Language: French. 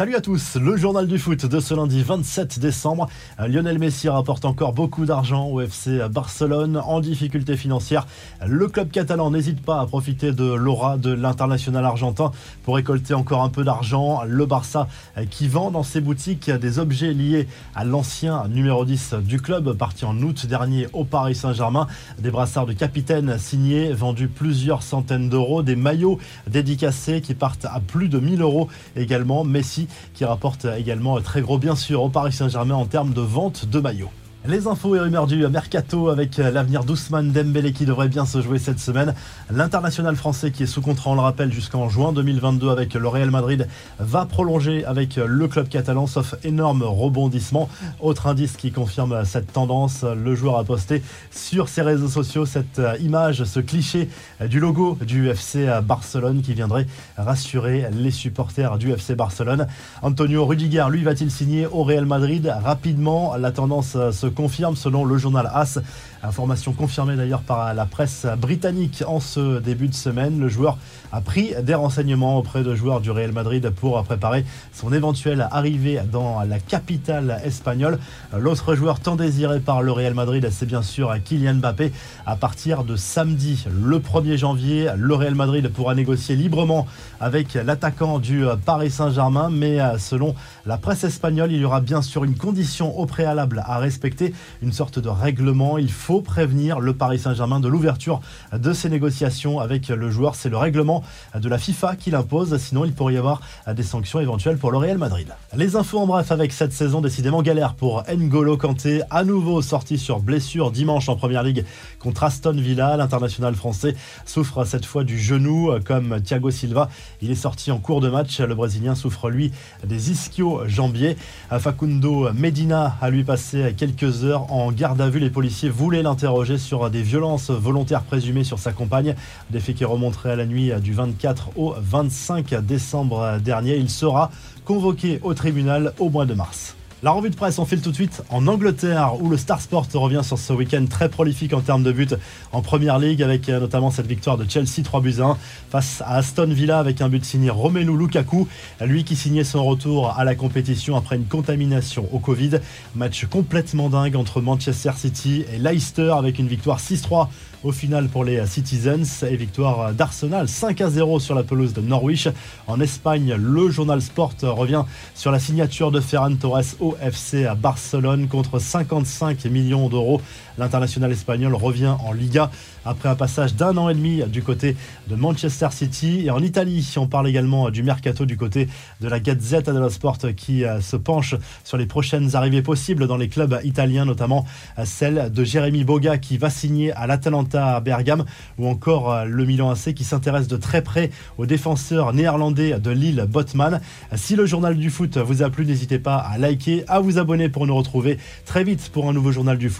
Salut à tous, le journal du foot de ce lundi 27 décembre. Lionel Messi rapporte encore beaucoup d'argent au FC Barcelone en difficulté financière. Le club catalan n'hésite pas à profiter de l'aura de l'international argentin pour récolter encore un peu d'argent. Le Barça qui vend dans ses boutiques des objets liés à l'ancien numéro 10 du club parti en août dernier au Paris Saint-Germain. Des brassards de capitaine signés, vendus plusieurs centaines d'euros, des maillots dédicacés qui partent à plus de 1000 euros également. Messi qui rapporte également très gros bien sûr au Paris Saint-Germain en termes de vente de maillots. Les infos et rumeurs du mercato avec l'avenir d'Ousmane Dembélé qui devrait bien se jouer cette semaine. L'international français qui est sous contrat, on le rappelle, jusqu'en juin 2022 avec le Real Madrid va prolonger avec le club catalan, sauf énorme rebondissement. Autre indice qui confirme cette tendance, le joueur a posté sur ses réseaux sociaux cette image, ce cliché du logo du FC Barcelone qui viendrait rassurer les supporters du FC Barcelone. Antonio Rudiger, lui, va-t-il signer au Real Madrid rapidement? La tendance se confirme selon le journal AS. Information confirmée d'ailleurs par la presse britannique en ce début de semaine. Le joueur a pris des renseignements auprès de joueurs du Real Madrid pour préparer son éventuelle arrivée dans la capitale espagnole. L'autre joueur tant désiré par le Real Madrid, c'est bien sûr Kylian Mbappé. À partir de samedi, le 1er janvier, le Real Madrid pourra négocier librement avec l'attaquant du Paris Saint-Germain. Mais selon la presse espagnole, il y aura bien sûr une condition au préalable à respecter, une sorte de règlement. Il faut prévenir le Paris Saint-Germain de l'ouverture de ces négociations avec le joueur. C'est le règlement de la FIFA qui l'impose, sinon il pourrait y avoir des sanctions éventuelles pour le Real Madrid. Les infos en bref avec cette saison décidément galère pour N'Golo Kanté, à nouveau sorti sur blessure dimanche en Première Ligue contre Aston Villa. L'international français souffre cette fois du genou comme Thiago Silva. Il est sorti en cours de match. Le Brésilien souffre lui des ischio-jambiers. Facundo Medina a lui passé quelques heures en garde à vue. Les policiers voulaient l'interroger sur des violences volontaires présumées sur sa compagne, des faits qui remonteraient à la nuit du 24 au 25 décembre dernier. Il sera convoqué au tribunal au mois de mars. La revue de presse, on file tout de suite en Angleterre où le Star Sport revient sur ce week-end très prolifique en termes de buts en Première Ligue avec euh, notamment cette victoire de Chelsea 3 buts 1 face à Aston Villa avec un but signé Romelu Lukaku, lui qui signait son retour à la compétition après une contamination au Covid. Match complètement dingue entre Manchester City et Leicester avec une victoire 6-3 au final pour les Citizens et victoire d'Arsenal 5 à 0 sur la pelouse de Norwich. En Espagne, le journal Sport revient sur la signature de Ferran Torres au FC à Barcelone contre 55 millions d'euros. L'international espagnol revient en Liga après un passage d'un an et demi du côté de Manchester City. Et en Italie, on parle également du mercato du côté de la Gazzetta dello Sport qui euh, se penche sur les prochaines arrivées possibles dans les clubs italiens, notamment euh, celle de Jérémy Boga qui va signer à l'Atalanta à Bergame ou encore euh, le Milan AC qui s'intéresse de très près au défenseur néerlandais de Lille, Botman. Si le journal du foot vous a plu, n'hésitez pas à liker, à vous abonner pour nous retrouver très vite pour un nouveau journal du foot.